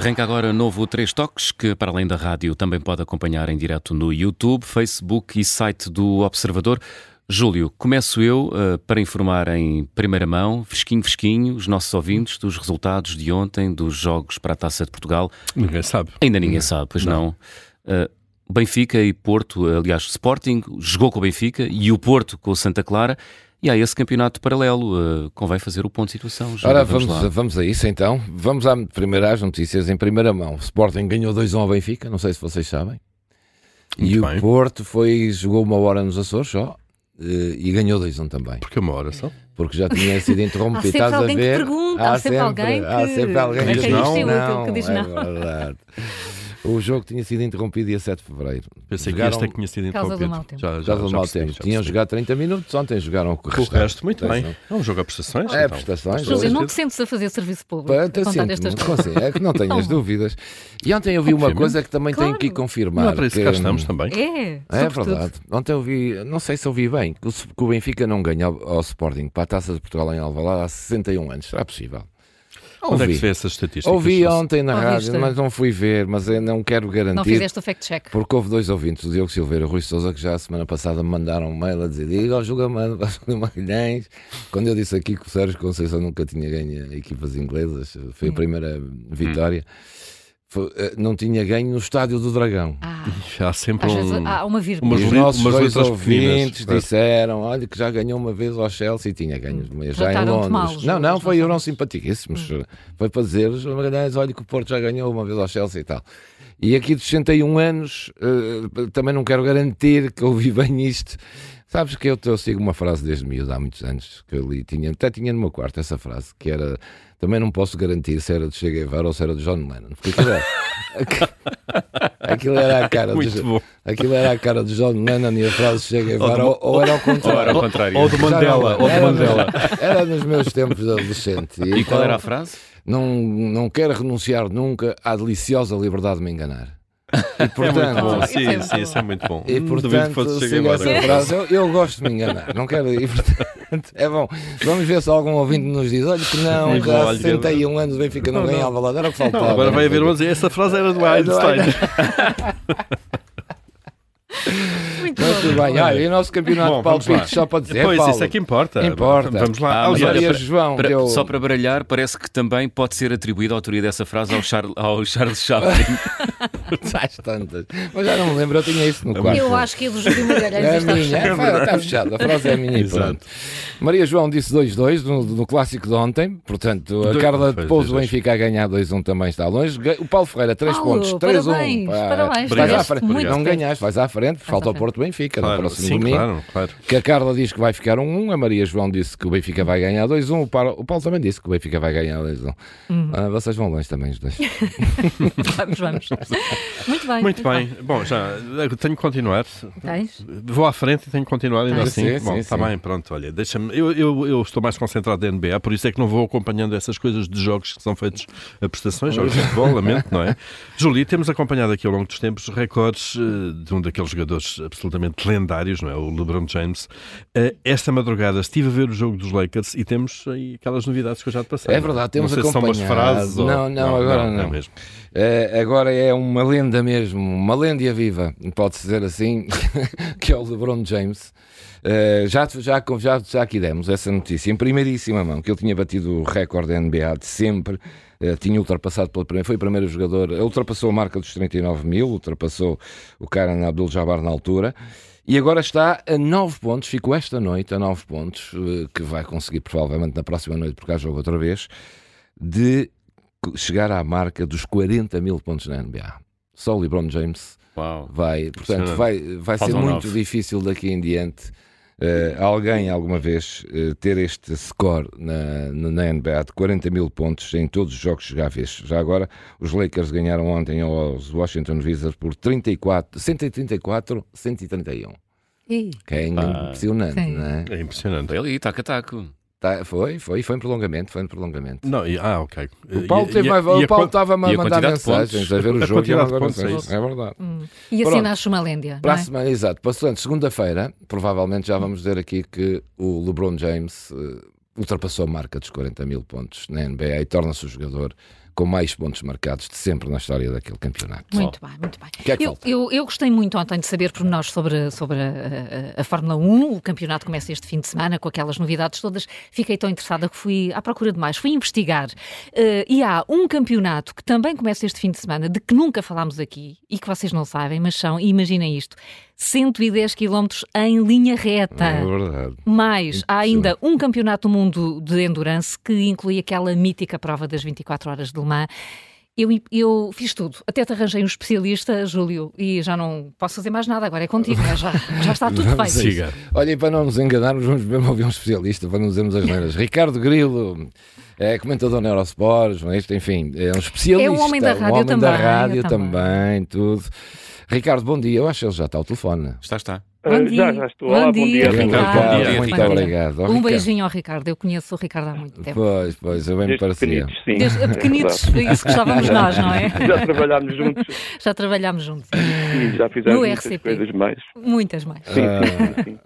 Arranca agora novo Três Toques, que para além da rádio também pode acompanhar em direto no YouTube, Facebook e site do Observador. Júlio, começo eu uh, para informar em primeira mão, fresquinho, fresquinho, os nossos ouvintes dos resultados de ontem dos Jogos para a Taça de Portugal. Ninguém sabe. Ainda ninguém não. sabe, pois não. não. Uh, Benfica e Porto, aliás, Sporting jogou com o Benfica e o Porto com o Santa Clara. E há esse campeonato paralelo. Uh, convém fazer o ponto de situação. Já Ora, vamos, vamos, vamos, a isso então. Vamos à primeira às notícias em primeira mão. O Sporting ganhou 2-1 ao Benfica, não sei se vocês sabem. Muito e bem. o Porto foi, jogou uma hora nos Açores só uh, e ganhou 2-1 também. Porque uma hora só? Porque já tinha sido interrompido. há sempre alguém que pergunta, há, há sempre, alguém que... Há sempre alguém que diz não. não, que diz não. É verdade. O jogo tinha sido interrompido dia 7 de fevereiro. Pensei jogaram... que este é que tinha sido interrompido. Causa do mau tempo. Já, já, do mau tempo. Tinham jogado 30 minutos, ontem jogaram o resto. O resto, muito bem. É um jogo a prestações. É, então. prestações. José, não te sentes a fazer serviço público? Sinto, estas assim, é que não tenho as dúvidas. E ontem eu vi uma coisa que também tenho que confirmar. Não, para isso que cá estamos também. É, é verdade. Ontem eu vi, não sei se ouvi bem, que o Benfica não ganha ao Sporting para a Taça de Portugal em Alvalade há 61 anos. Será possível? Onde ouvi. é que se vê essas estatísticas? Ouvi ontem na rádio, mas não fui ver, mas eu não quero garantir. Não fizeste o fact-check. Porque houve dois ouvintes, o Diogo Silveira e o Rui Souza, que já a semana passada me mandaram um mail a dizer: diga ao julgamento do Magalhães. Quando eu disse aqui que o Sérgio Conceição nunca tinha ganho equipas inglesas, foi a hum. primeira vitória. Hum. Eh, não tinha ganho no Estádio do Dragão. Ah, há sempre um, há uma vírgula. Umas, os nossos dois ouvintes pequenas, disseram olha, que já ganhou uma vez ao Chelsea e tinha ganho hum, já em Londres. Não, não, foi, eram simpaticíssimos. Hum. Foi para dizer Magalhães, olha que o Porto já ganhou uma vez ao Chelsea e tal. E aqui dos 61 anos, uh, também não quero garantir que ouvi bem isto. Sabes que eu, eu sigo uma frase desde miúdo, há muitos anos, que eu li, tinha, até tinha no meu quarto essa frase, que era também não posso garantir se era de Che Guevara ou se era de John Lennon. Porque aquilo era, aquilo era a cara de, aquilo era a cara de John Lennon e a frase Che Guevara, ou, ou, ou, era ao contrário. Ou, era ao contrário. ou, ou do Mandela. Ou do Mandela. Era nos meus tempos de adolescente. E, e então, qual era a frase? Não, não quero renunciar nunca à deliciosa liberdade de me enganar. E, portanto, é muito bom, sim, sim, isso é muito bom. E portanto, frase. Eu, eu, gosto de me enganar, não quero. E, portanto, é bom. Vamos ver se algum ouvinte nos diz: olha, que não, que há 61 anos o Benfica não, não ganhava lá, era o que faltava. Não, agora vai haver um dizer: essa frase era do Einstein. Bem. Olha, e o nosso campeonato de palpites, só para dizer. Pois, Paulo, isso é que importa. Importa. Vamos lá. Ah, olha, para, João, para, deu... Só para baralhar, parece que também pode ser atribuída a autoria dessa frase ao, Char, ao Charles Chaplin. Às tantas. Mas já não me lembro, eu tinha isso no quarto. Eu acho que é do Júlio Magalhães. É a minha, é, está fechado. A frase é minha. Exato. Maria João disse 2-2 no, no, clássico de ontem. Portanto, a Carla depois do Benfica a ganhar 2-1 também está longe. O Paulo Ferreira, 3 pontos. 3-1. Parabéns. Vais à frente. Não ganhaste, vais à frente. Falta o Porto Benfica claro, no próximo sim, domingo. Claro, claro. Que a Carla diz que vai ficar 1-1, um, a Maria João disse que o Benfica vai ganhar 2-1, um, o, Paulo, o Paulo também disse que o Benfica vai ganhar 2-1. Uhum. Ah, vocês vão longe também, os dois. vamos, vamos. Muito bem. Muito bem. Bom, já tenho que continuar. Tens? Vou à frente e tenho que continuar ainda assim. Sim, Bom, está bem, pronto, olha, deixa-me. Eu, eu, eu, estou mais concentrado na NBA, por isso é que não vou acompanhando essas coisas de jogos que são feitos a prestações, jogos de futebol, lamento, não é? Júlia, temos acompanhado aqui ao longo dos tempos recordes uh, de um daqueles jogadores absolutamente lendários, não é? O LeBron James. Uh, esta madrugada estive a ver o jogo dos Lakers e temos aí aquelas novidades que eu já te passei. É verdade, temos não sei acompanhado. Se são umas frases não, ou... não, agora não. não. É mesmo. É, agora é uma lenda mesmo, uma lenda viva, pode-se dizer assim, que é o LeBron James. Uh, já, já, já, já aqui demos essa notícia em primeiríssima mão, que ele tinha batido o recorde da NBA de sempre. Uh, tinha ultrapassado pela primeira, foi o primeiro jogador, ultrapassou a marca dos 39 mil, ultrapassou o Karen Abdul-Jabbar na altura. E agora está a 9 pontos, ficou esta noite a 9 pontos, eh, que vai conseguir provavelmente na próxima noite, porque há jogo outra vez, de chegar à marca dos 40 mil pontos na NBA. Só o LeBron James Uau. vai, portanto, vai, vai ser muito 9. difícil daqui em diante uh, alguém alguma vez uh, ter este score na, na NBA de 40 mil pontos em todos os jogos jogáveis. Já agora, os Lakers ganharam ontem aos Washington Wizards por 34, 134, 131. Ih, Que é Ah, impressionante, sim. não é? É impressionante. Foi ali, taco a taco. Tá, foi, foi, foi em prolongamento, foi em prolongamento. Não, e- ah, ok. O Paulo E- teve e- e o a Paulo quant- estava a a mandar mensagens a ver o jogo e a mandar é mensagens. isso. É verdade. hum. E assim Pronto. nasce uma lenda. Para Não a é? semana, exato. Segunda-feira, provavelmente já vamos dizer aqui que o LeBron James eh, ultrapassou a marca dos 40 mil pontos na NBA e torna-se o jogador com mais pontos marcados de sempre na história daquele campeonato. Muito bem, muito bem. Que é que eu, eu, eu gostei muito ontem de saber pormenores sobre, sobre a, a- a Fórmula 1. O campeonato começa este fim de semana com aquelas novidades todas. Fiquei tão interessada que fui à procura de mais, fui investigar. Eh, e há um campeonato que também começa este fim de semana, de que nunca falámos aqui e que vocês não sabem, mas são, imaginem isto, 110 km em linha reta. É verdade. Mais, há ainda um campeonato do mundo de endurance que inclui aquela mítica prova das 24 horas de Le Mans. Eu, eu fiz tudo, até te arranjei um especialista, Júlio, e já não posso fazer mais nada, agora é contigo, né? já, já está tudo Vamos feito. a isso. Olha, e para não nos enganarmos, vamos mesmo ouvir um especialista para não dizermos as neiras. Ricardo Grilo, é comentador na Eurosport, não é isto? enfim, é um especialista. É um homem da um rádio homem da também, rádio eu também. também, tudo. Ricardo, bom dia. Eu acho que ele já está ao telefone. Está, está. Bom Ah, dia. já, já estou. Bom Olá, bom dia, dia. Ricardo. Ricardo, Bom dia, muito Ricardo. obrigado. Um Ricardo. beijinho ao Ricardo, eu conheço o Ricardo há muito tempo. Pois, pois, eu bem me Desde parecia. pequenitos, sim. Desde pequenitos, isso gostávamos nós, não é? Já trabalhámos juntos Já trabalhámos juntos. e já fizemos No muitas RCP. coisas mais. Muitas mais. Sim, Ah. sim, sim, sim.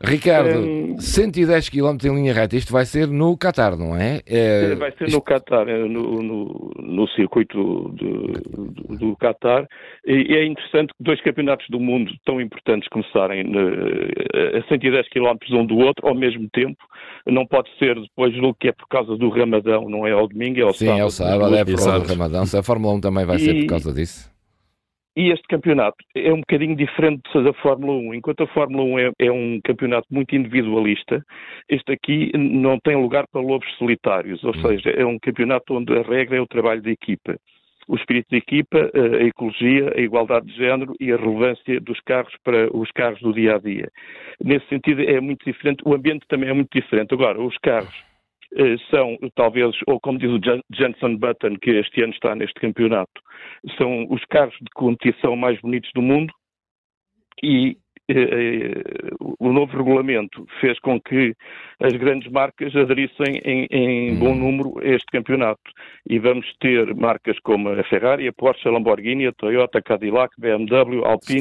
Ricardo, Hum. 110 km em linha reta, isto vai ser no Qatar, não é? É, Vai ser no Qatar, eh, no, no, no circuito de- do, do Qatar. E é interessante que dois campeonatos do mundo tão importantes começarem eh, a 110 km um do outro ao mesmo tempo. Não pode ser depois do que é por causa do Ramadão, não é ao domingo, é ao Sim, sábado. é o sábado, é por causa do Ramadão. Se a Fórmula 1 também vai ser E- por causa disso. E este campeonato é um bocadinho diferente da Fórmula 1. Enquanto a Fórmula 1 é, é um campeonato muito individualista, este aqui não tem lugar para lobos solitários, ou seja, é um campeonato onde a regra é o trabalho de equipa. O espírito de equipa, eh, a ecologia, a igualdade de género e a relevância dos carros para os carros do dia a dia. Nesse sentido, é muito diferente. O ambiente também é muito diferente. Agora, os carros são, talvez, ou como diz o Jenson Button, que este ano está neste campeonato, são os carros de competição mais bonitos do mundo e eh, eh, o novo regulamento fez com que as grandes marcas aderissem em, em bom número a este campeonato. E vamos ter marcas como a Ferrari, a Porsche, a Lamborghini, a Toyota, a Cadillac, BMW, Alpine,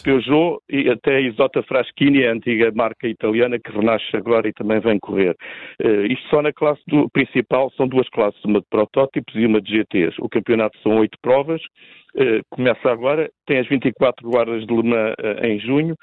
a. Peugeot e até a Isota Fraschini, a antiga marca italiana que renasce agora e também vem correr. Eh, isto só na classe do, principal, são duas classes, uma de protótipos e uma de GTs. O campeonato são oito provas, eh, começa agora, tem as 24 guardas de Le Mans eh, em junho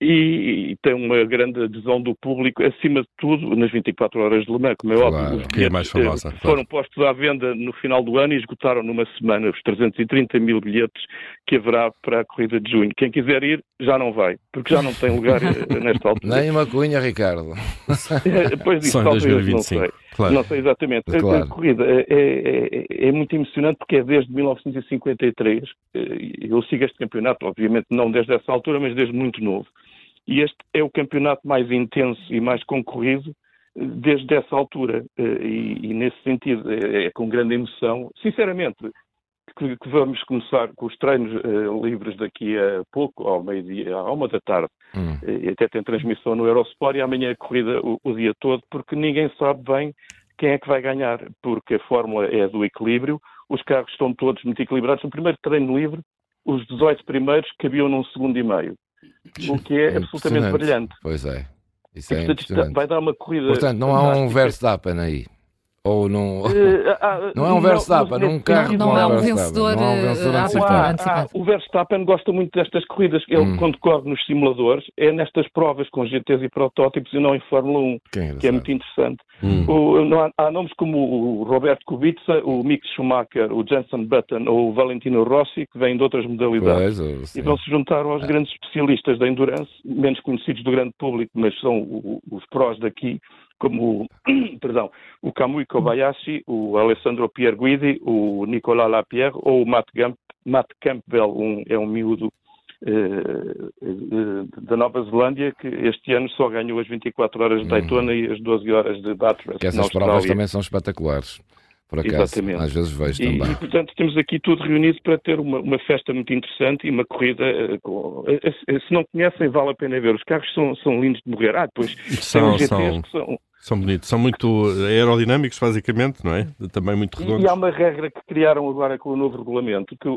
e, e tem uma grande adesão do público, acima de tudo, nas 24 horas de Le Mans, como é Claro, óbvio. Os que é mais bilhetes, famosa, eh, claro. Foram postos à venda no final do ano e esgotaram numa semana os 330 mil bilhetes que haverá para a corrida de junho. Quem quiser ir, já não vai, porque já não tem lugar eh, nesta altura. Nem uma cunha, Ricardo. Depois disso, Só em talvez, não 2025. sei. Claro. Não sei exatamente. A- Claro. A, corrida é, é- é- é muito emocionante porque é desde 1953. Eh, Eu sigo este campeonato, obviamente não desde essa altura, mas desde muito novo. E este é o campeonato mais intenso e mais concorrido eh, desde essa altura. Eh, E, e nesse sentido, é, é com grande emoção. Sinceramente, que, que vamos começar com os treinos eh, livres daqui a pouco, ao meio-dia, à uma da tarde. Hum. Até tem transmissão no Eurosport e amanhã a corrida o, o dia todo, porque ninguém sabe bem quem é que vai ganhar, porque a fórmula é do equilíbrio, os carros estão todos muito equilibrados. No primeiro treino livre, os 18 primeiros cabiam num segundo e meio, o que é absolutamente Impressionante. brilhante. Pois é. Isso é vai dar uma corrida. Portanto, não há um. Verstappen aí. Ou não. Eh, ah, Não é um Verstappen, num carro Não, não é um vencedor, Não há um eh, vencedor antecipado. Ah, antecipado. ah, o Verstappen gosta muito destas corridas. Ele, Hum. quando corre nos simuladores, é nestas provas com GTs e protótipos e não em Fórmula 1, Quem que é muito interessante. Hum. O- não há, há nomes como o Roberto Kubica, o Mick Schumacher, o Jenson Button ou o Valentino Rossi, que vêm de outras modalidades. Pois, E vão se juntar aos grandes especialistas da endurance, menos conhecidos do grande público, mas são o- os prós daqui, como o, perdão, o Kamui Kobayashi, o Alessandro Pierguidi, o Nicolas Lapierre ou o Matt, Gamp, Matt Campbell, um, é um miúdo da Nova Zelândia, que este ano só ganhou as 24 horas de Daytona uhum. e as 12 horas de Bathurst. Que essas provas também são espetaculares. Por acaso, Exatamente. às vezes vejo e, também. E, portanto, temos aqui tudo reunido para ter uma, uma festa muito interessante e uma corrida. Uh, com, se não conhecem, vale a pena ver. Os carros são, são lindos de morrer. Ah, depois são, são, são, são bonitos, são muito aerodinâmicos, basicamente, não é? Também muito redondos. E, e há uma regra que criaram agora com o novo regulamento, que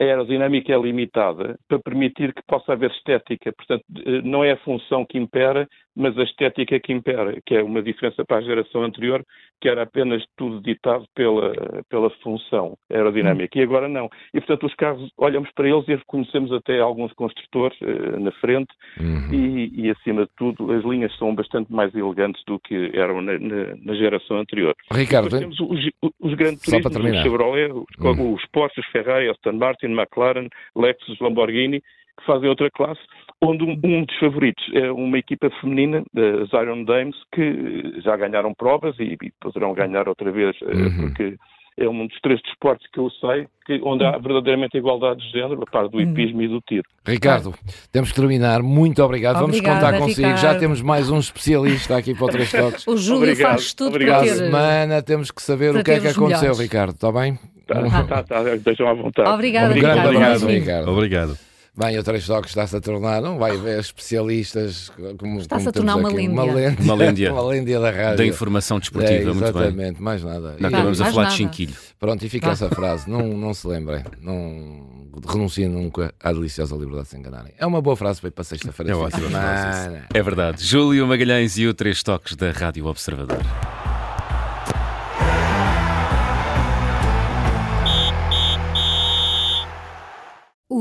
a aerodinâmica é limitada para permitir que possa haver estética. Portanto, eh, não é a função que impera, mas a estética que impera, que é uma diferença para a geração anterior, que era apenas tudo ditado pela, pela função aerodinâmica. E agora não. E, portanto, os carros, olhamos para eles e reconhecemos até alguns construtores uh, na frente uhum. e, e, acima de tudo, as linhas são bastante mais elegantes do que eram na, na, na geração anterior. Ricardo, temos os, os grandes turismos, os Chevrolet, os, uhum. os Porsche, os Ferrari, Aston Martin, McLaren, Lexus, Lamborghini, que fazem outra classe, onde um, um, dos favoritos é uma equipa feminina, as Iron Dames, que já ganharam provas e, e poderão ganhar outra vez, eh, uhum. porque é um dos três desportos que eu sei que, onde há verdadeiramente igualdade de género, a par do hipismo uhum. e do tiro. Ricardo, temos que terminar. Muito obrigado. Vamos contar consigo. Ricardo. Já temos mais um especialista aqui para o Três Toques. o Júlio obrigado. faz tudo obrigado. para ter... semana temos que saber o que é que aconteceu, melhores. Ricardo. Está bem? Tá, tá, tá, deixam à vontade. Obrigado, Ricardo. Obrigado, Ricardo. Obrigado. Bem, o Três Toques está-se a tornar, não vai ver especialistas como Está-se a tornar uma líndia. Uma líndia, uma líndia. uma líndia da rádio. Da informação desportiva, é, muito bem. Exatamente, mais nada. Não, acabamos a falar nada. de chinquilho. Pronto, e fica essa frase, não, não se lembrem, não renunciem nunca à deliciosa liberdade de se enganarem. É uma boa frase para ir para sexta-feira. É ótima frase. É verdade. Júlio Magalhães e o Três Toques da Rádio Observador.